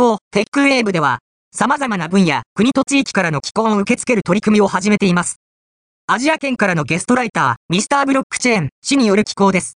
候、テックウェーブでは、様々な分野、国と地域からの寄稿を受け付ける取り組みを始めています。アジア圏からのゲストライター、ミスターブロックチェーン、氏による寄稿です。